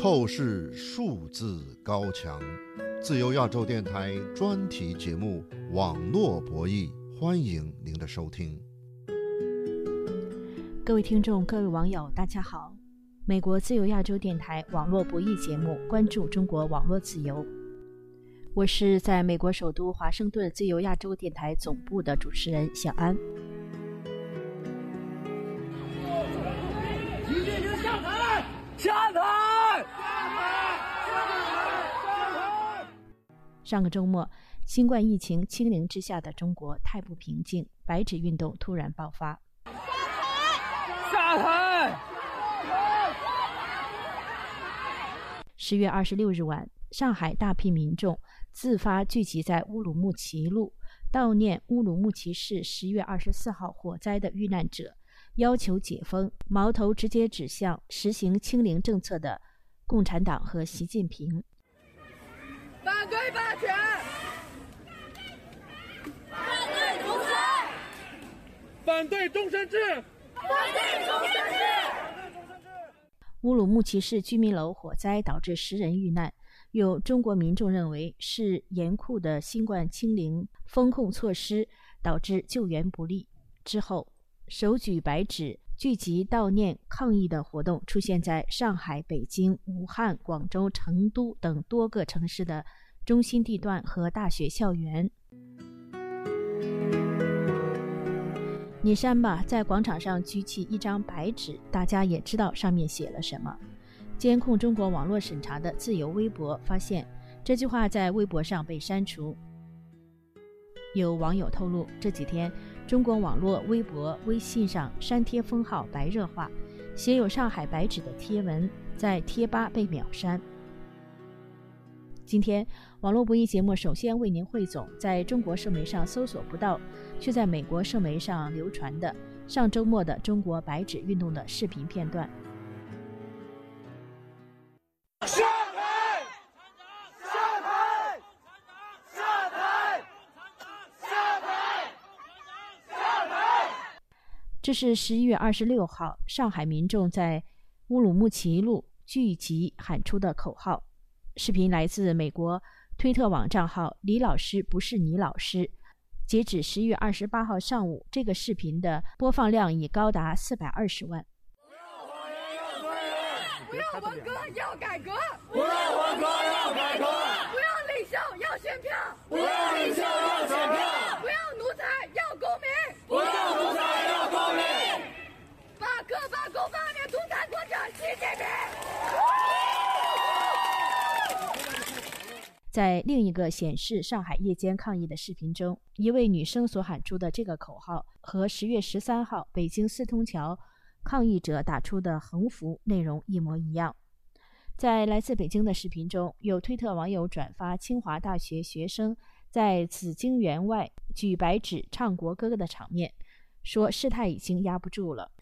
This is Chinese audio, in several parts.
透视数字高墙，自由亚洲电台专题节目《网络博弈》，欢迎您的收听。各位听众、各位网友，大家好！美国自由亚洲电台网络博弈节目，关注中国网络自由。我是在美国首都华盛顿自由亚洲电台总部的主持人小安。上个周末，新冠疫情清零之下的中国太不平静，白纸运动突然爆发。下台！十月二十六日晚，上海大批民众自发聚集在乌鲁木齐路，悼念乌鲁木齐市十月二十四号火灾的遇难者。要求解封，矛头直接指向实行清零政策的共产党和习近平。对霸权，反对独裁，反对终身制，反对终身制。乌鲁木齐市居民楼火灾导致十人遇难，有中国民众认为是严酷的新冠清零风控措施导致救援不力。之后。手举白纸聚集悼念抗议的活动出现在上海、北京、武汉、广州、成都等多个城市的中心地段和大学校园。你删吧，在广场上举起一张白纸，大家也知道上面写了什么。监控中国网络审查的自由微博发现，这句话在微博上被删除。有网友透露，这几天。中国网络、微博、微信上删帖封号“白热化”，写有上海白纸的贴文在贴吧被秒删。今天，网络博弈节目首先为您汇总在中国社媒上搜索不到，却在美国社媒上流传的上周末的中国白纸运动的视频片段。这是十一月二十六号，上海民众在乌鲁木齐路聚集喊出的口号。视频来自美国推特网账号“李老师不是你老师”。截止十一月二十八号上午，这个视频的播放量已高达四百二十万。不要文革，要改革；不要文革，要改革；不要领袖，要选票；不要领袖，要选票；不要奴才，要公民；不要奴才。在另一个显示上海夜间抗议的视频中，一位女生所喊出的这个口号和十月十三号北京四通桥抗议者打出的横幅内容一模一样。在来自北京的视频中，有推特网友转发清华大学学生在紫荆园外举白纸唱国歌的场面，说事态已经压不住了。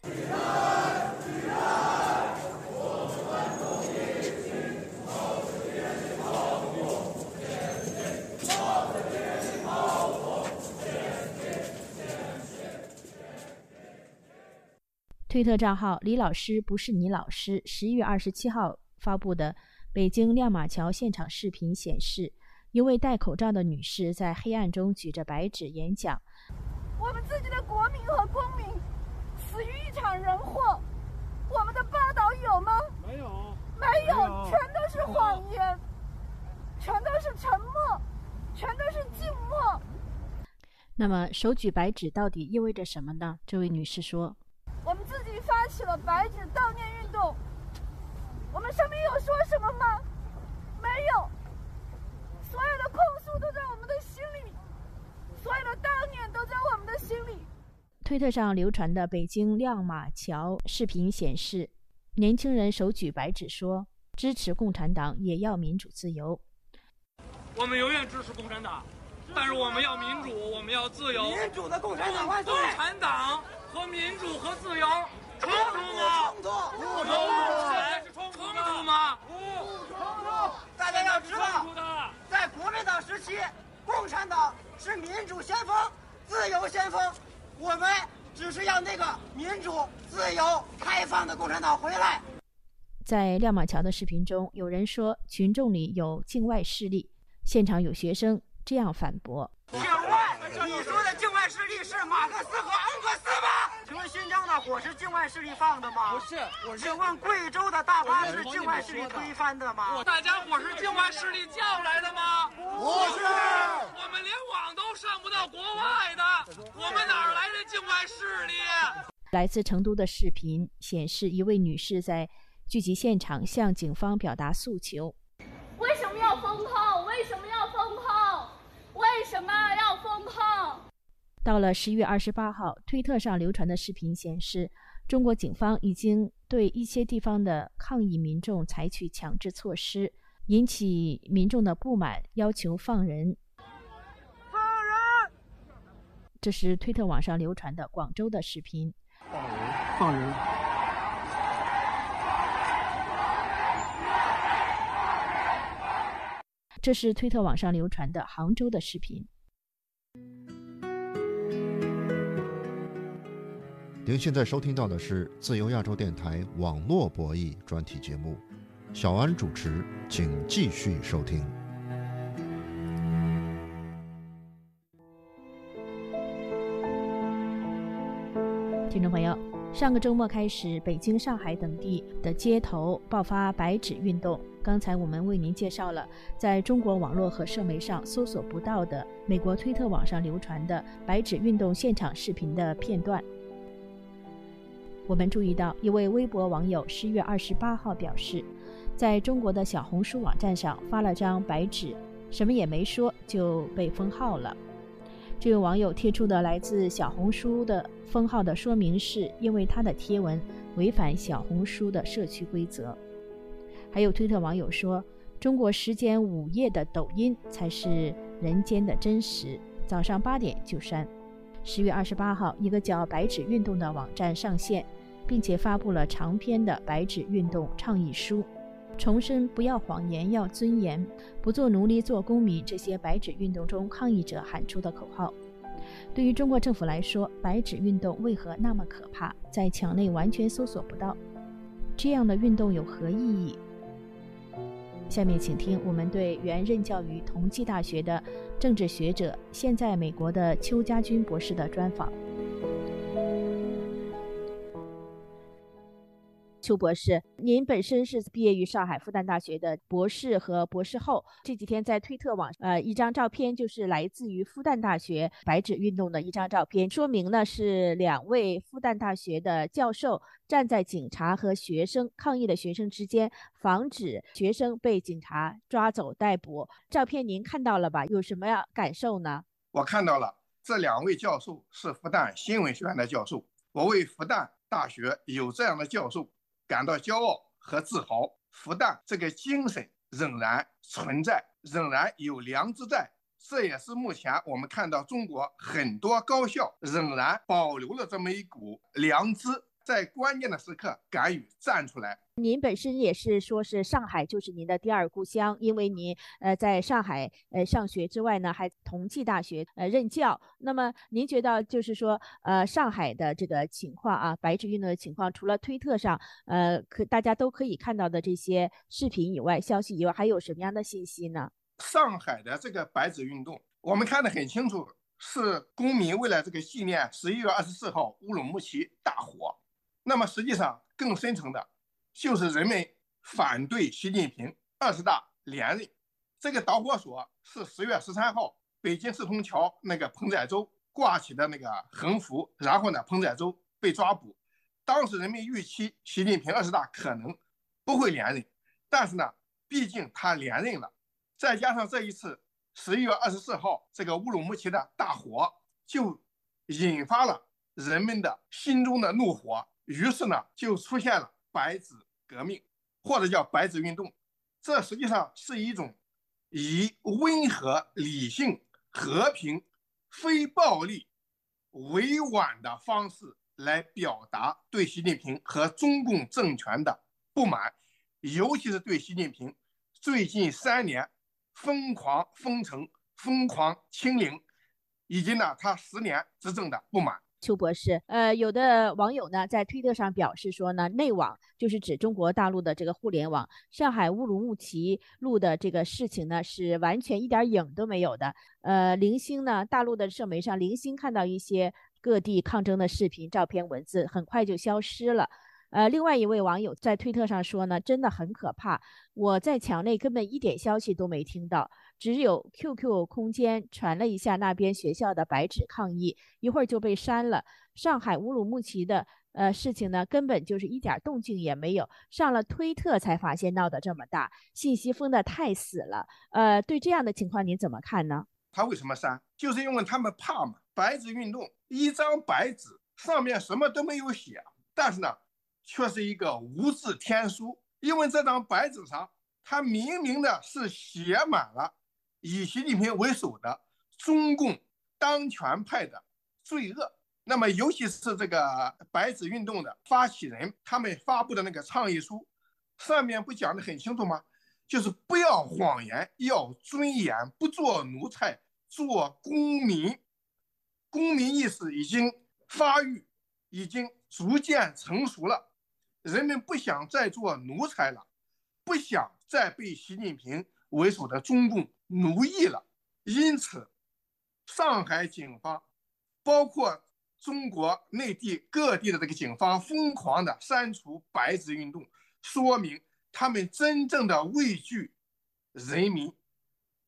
推特账号李老师不是你老师。十一月二十七号发布的北京亮马桥现场视频显示，一位戴口罩的女士在黑暗中举着白纸演讲：“我们自己的国民和公民死于一场人祸，我们的报道有吗？没有，没有，全都是谎言，全都是沉默，全都是静默。”那么，手举白纸到底意味着什么呢？这位女士说。发起了白纸悼念运动，我们上面有说什么吗？没有，所有的控诉都在我们的心里，所有的悼念都在我们的心里。推特上流传的北京亮马桥视频显示，年轻人手举白纸说：“支持共产党，也要民主自由。”我们永远支持共产党，但是我们要民主，我们要自由。民主的共产党万岁！共产党。和民主和自由冲突吗？冲突，不冲突。现在是冲突吗？不冲突。大家要知道，在国民党时期，共产党是民主先锋、自由先锋，我们只是要那个民主、自由、开放的共产党回来。在亮马桥的视频中，有人说群众里有境外势力，现场有学生这样反驳：“境外？势力是马克思和恩格斯吗？请问新疆的火是境外势力放的吗？不是，我是。请问贵州的大巴是境外势力推翻的吗？大家伙是境外势力叫来的吗？不是，我们连网都上不到国外的，我们哪来的境外势力？”来自成都的视频显示，一位女士在。聚集现场向警方表达诉求。为什么要封控？为什么要封控？为什么要封控？到了十一月二十八号，推特上流传的视频显示，中国警方已经对一些地方的抗议民众采取强制措施，引起民众的不满，要求放人。放人！这是推特网上流传的广州的视频。放人！放人！这是推特网上流传的杭州的视频。您现在收听到的是自由亚洲电台网络博弈专题节目，小安主持，请继续收听。听众朋友。上个周末开始，北京、上海等地的街头爆发白纸运动。刚才我们为您介绍了在中国网络和社媒上搜索不到的美国推特网上流传的白纸运动现场视频的片段。我们注意到，一位微博网友十月二十八号表示，在中国的小红书网站上发了张白纸，什么也没说就被封号了。这位网友贴出的来自小红书的封号的说明是，因为他的贴文违反小红书的社区规则。还有推特网友说，中国时间午夜的抖音才是人间的真实，早上八点就删。十月二十八号，一个叫“白纸运动”的网站上线，并且发布了长篇的白纸运动倡议书。重申不要谎言，要尊严，不做奴隶，做公民。这些白纸运动中抗议者喊出的口号，对于中国政府来说，白纸运动为何那么可怕？在墙内完全搜索不到，这样的运动有何意义？下面请听我们对原任教于同济大学的政治学者、现在美国的邱家军博士的专访。邱博士，您本身是毕业于上海复旦大学的博士和博士后。这几天在推特网，呃，一张照片就是来自于复旦大学白纸运动的一张照片，说明呢是两位复旦大学的教授站在警察和学生抗议的学生之间，防止学生被警察抓走逮捕。照片您看到了吧？有什么样感受呢？我看到了，这两位教授是复旦新闻学院的教授，我为复旦大学有这样的教授。感到骄傲和自豪，复旦这个精神仍然存在，仍然有良知在。这也是目前我们看到中国很多高校仍然保留了这么一股良知。在关键的时刻敢于站出来。您本身也是说是上海就是您的第二故乡，因为您呃在上海呃上学之外呢，还同济大学呃任教。那么您觉得就是说呃上海的这个情况啊，白纸运动的情况，除了推特上呃可大家都可以看到的这些视频以外、消息以外，还有什么样的信息呢？上海的这个白纸运动，我们看得很清楚，是公民为了这个纪念十一月二十四号乌鲁木齐大火。那么实际上更深层的，就是人们反对习近平二十大连任。这个导火索是十月十三号北京四通桥那个彭载舟挂起的那个横幅，然后呢，彭载舟被抓捕。当时人们预期习近平二十大可能不会连任，但是呢，毕竟他连任了，再加上这一次十一月二十四号这个乌鲁木齐的大火，就引发了人们的心中的怒火。于是呢，就出现了白纸革命，或者叫白纸运动。这实际上是一种以温和、理性、和平、非暴力、委婉的方式来表达对习近平和中共政权的不满，尤其是对习近平最近三年疯狂封城、疯狂清零，以及呢他十年执政的不满。邱博士，呃，有的网友呢在推特上表示说呢，内网就是指中国大陆的这个互联网。上海乌鲁木齐录的这个事情呢，是完全一点影都没有的。呃，零星呢，大陆的社媒上零星看到一些各地抗争的视频、照片、文字，很快就消失了。呃，另外一位网友在推特上说呢，真的很可怕，我在墙内根本一点消息都没听到，只有 QQ 空间传了一下那边学校的白纸抗议，一会儿就被删了。上海乌鲁木齐的呃事情呢，根本就是一点动静也没有，上了推特才发现闹得这么大，信息封得太死了。呃，对这样的情况您怎么看呢？他为什么删？就是因为他们怕嘛。白纸运动，一张白纸上面什么都没有写，但是呢。却是一个无字天书，因为这张白纸上，它明明的是写满了以习近平为首的中共当权派的罪恶。那么，尤其是这个白纸运动的发起人，他们发布的那个倡议书，上面不讲的很清楚吗？就是不要谎言，要尊严，不做奴才，做公民。公民意识已经发育，已经逐渐成熟了。人们不想再做奴才了，不想再被习近平为首的中共奴役了。因此，上海警方，包括中国内地各地的这个警方，疯狂的删除白纸运动，说明他们真正的畏惧人民，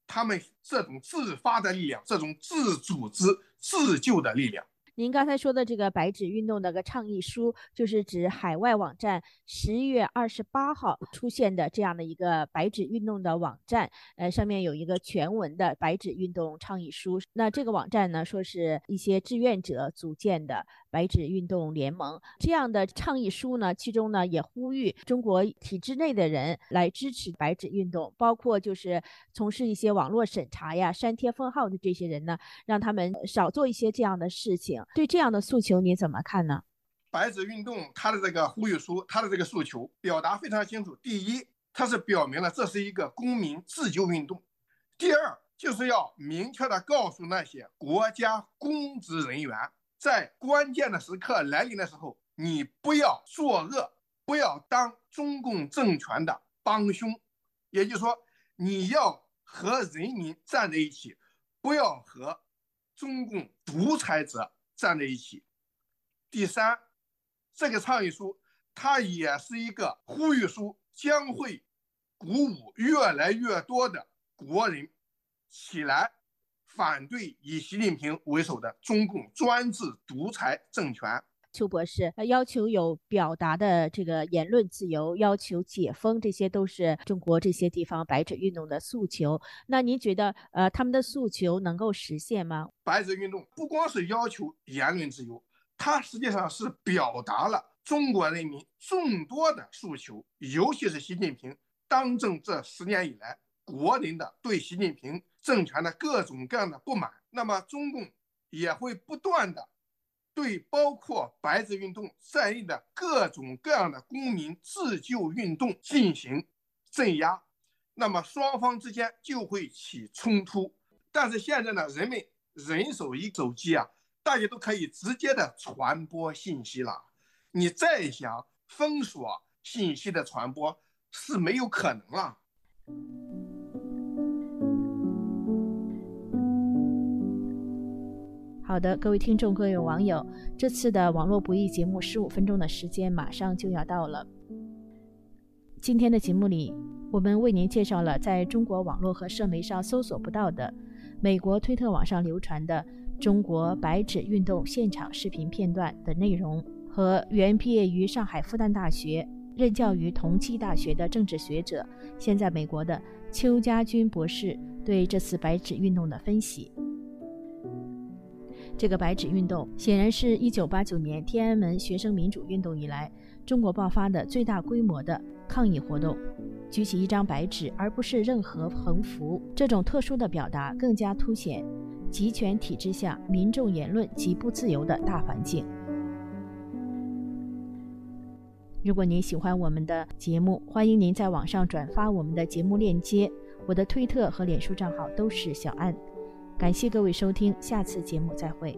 他们这种自发的力量，这种自组织自救的力量。您刚才说的这个白纸运动的个倡议书，就是指海外网站十一月二十八号出现的这样的一个白纸运动的网站，呃，上面有一个全文的白纸运动倡议书。那这个网站呢，说是一些志愿者组建的。白纸运动联盟这样的倡议书呢，其中呢也呼吁中国体制内的人来支持白纸运动，包括就是从事一些网络审查呀、删帖封号的这些人呢，让他们少做一些这样的事情。对这样的诉求你怎么看呢？白纸运动它的这个呼吁书，它的这个诉求表达非常清楚。第一，它是表明了这是一个公民自救运动；第二，就是要明确的告诉那些国家公职人员。在关键的时刻来临的时候，你不要作恶，不要当中共政权的帮凶，也就是说，你要和人民站在一起，不要和中共独裁者站在一起。第三，这个倡议书它也是一个呼吁书，将会鼓舞越来越多的国人起来。反对以习近平为首的中共专制独裁政权。邱博士，要求有表达的这个言论自由，要求解封，这些都是中国这些地方白纸运动的诉求。那您觉得，呃，他们的诉求能够实现吗？白纸运动不光是要求言论自由，它实际上是表达了中国人民众多的诉求，尤其是习近平当政这十年以来。国人的对习近平政权的各种各样的不满，那么中共也会不断的对包括白纸运动在内的各种各样的公民自救运动进行镇压，那么双方之间就会起冲突。但是现在呢，人们人手一手机啊，大家都可以直接的传播信息了，你再想封锁信息的传播是没有可能了。好的，各位听众、各位网友，这次的网络不易节目十五分钟的时间马上就要到了。今天的节目里，我们为您介绍了在中国网络和社媒上搜索不到的美国推特网上流传的中国白纸运动现场视频片段的内容，和原毕业于上海复旦大学、任教于同济大学的政治学者，现在美国的邱家军博士对这次白纸运动的分析。这个白纸运动显然是一九八九年天安门学生民主运动以来中国爆发的最大规模的抗议活动。举起一张白纸，而不是任何横幅，这种特殊的表达更加凸显集权体制下民众言论极不自由的大环境。如果您喜欢我们的节目，欢迎您在网上转发我们的节目链接。我的推特和脸书账号都是小安。感谢各位收听，下次节目再会。